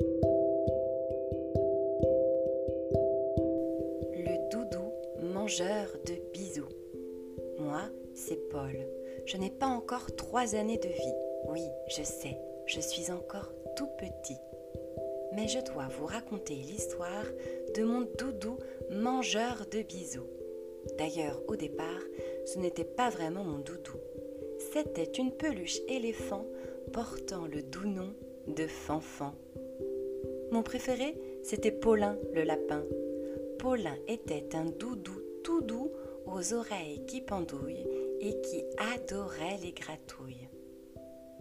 Le doudou mangeur de bisous. Moi, c'est Paul. Je n'ai pas encore trois années de vie. Oui, je sais, je suis encore tout petit. Mais je dois vous raconter l'histoire de mon doudou mangeur de bisous. D'ailleurs, au départ, ce n'était pas vraiment mon doudou. C'était une peluche éléphant portant le doux nom de Fanfan. Mon préféré, c'était Paulin le lapin. Paulin était un doudou tout doux aux oreilles qui pendouillent et qui adorait les gratouilles.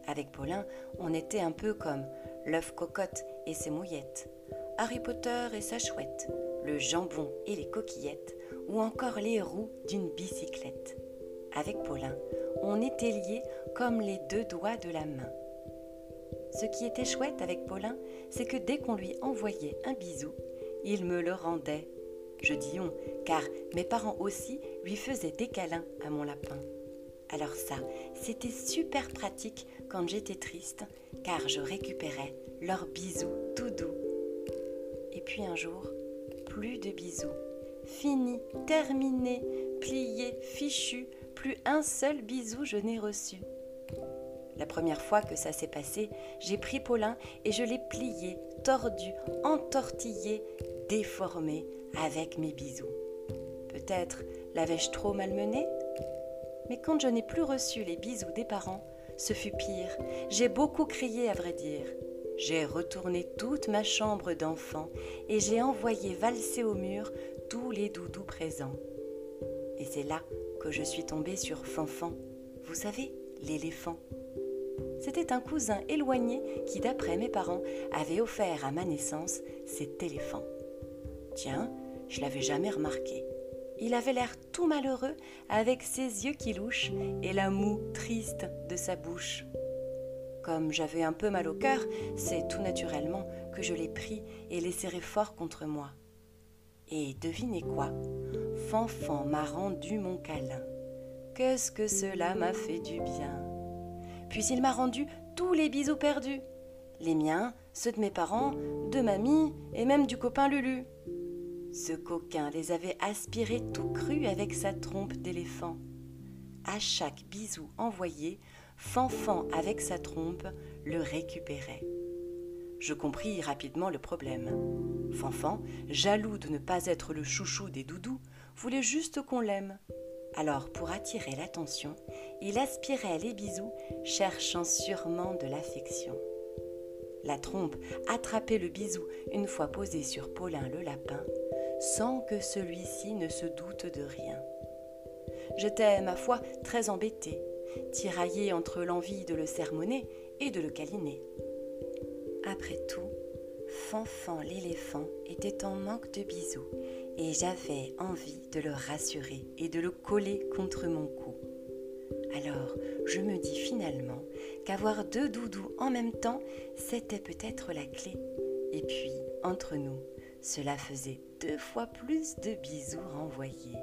Avec Paulin, on était un peu comme l'œuf cocotte et ses mouillettes, Harry Potter et sa chouette, le jambon et les coquillettes, ou encore les roues d'une bicyclette. Avec Paulin, on était liés comme les deux doigts de la main. Ce qui était chouette avec Paulin, c'est que dès qu'on lui envoyait un bisou, il me le rendait. Je dis on, car mes parents aussi lui faisaient des câlins à mon lapin. Alors ça, c'était super pratique quand j'étais triste, car je récupérais leurs bisous tout doux. Et puis un jour, plus de bisous. Fini, terminé, plié, fichu, plus un seul bisou je n'ai reçu. La première fois que ça s'est passé, j'ai pris Paulin et je l'ai plié, tordu, entortillé, déformé avec mes bisous. Peut-être l'avais-je trop malmené? Mais quand je n'ai plus reçu les bisous des parents, ce fut pire. J'ai beaucoup crié à vrai dire. J'ai retourné toute ma chambre d'enfant et j'ai envoyé valser au mur tous les doudous présents. Et c'est là que je suis tombée sur Fanfan. Vous savez, l'éléphant. C'était un cousin éloigné qui, d'après mes parents, avait offert à ma naissance cet éléphant. Tiens, je l'avais jamais remarqué. Il avait l'air tout malheureux avec ses yeux qui louchent et la moue triste de sa bouche. Comme j'avais un peu mal au cœur, c'est tout naturellement que je l'ai pris et l'ai serré fort contre moi. Et devinez quoi Fanfan m'a rendu mon câlin. Qu'est-ce que cela m'a fait du bien Puis il m'a rendu tous les bisous perdus. Les miens, ceux de mes parents, de mamie et même du copain Lulu. Ce coquin les avait aspirés tout crus avec sa trompe d'éléphant. À chaque bisou envoyé, Fanfan avec sa trompe le récupérait. Je compris rapidement le problème. Fanfan, jaloux de ne pas être le chouchou des doudous, voulait juste qu'on l'aime. Alors, pour attirer l'attention, il aspirait les bisous, cherchant sûrement de l'affection. La trompe attrapait le bisou une fois posé sur Paulin le lapin, sans que celui-ci ne se doute de rien. J'étais, ma foi, très embêtée, tiraillée entre l'envie de le sermonner et de le câliner. Après tout, Fanfan l'éléphant était en manque de bisous et j'avais envie de le rassurer et de le coller contre mon cou. Alors je me dis finalement qu'avoir deux doudous en même temps, c'était peut-être la clé. Et puis, entre nous, cela faisait deux fois plus de bisous renvoyés.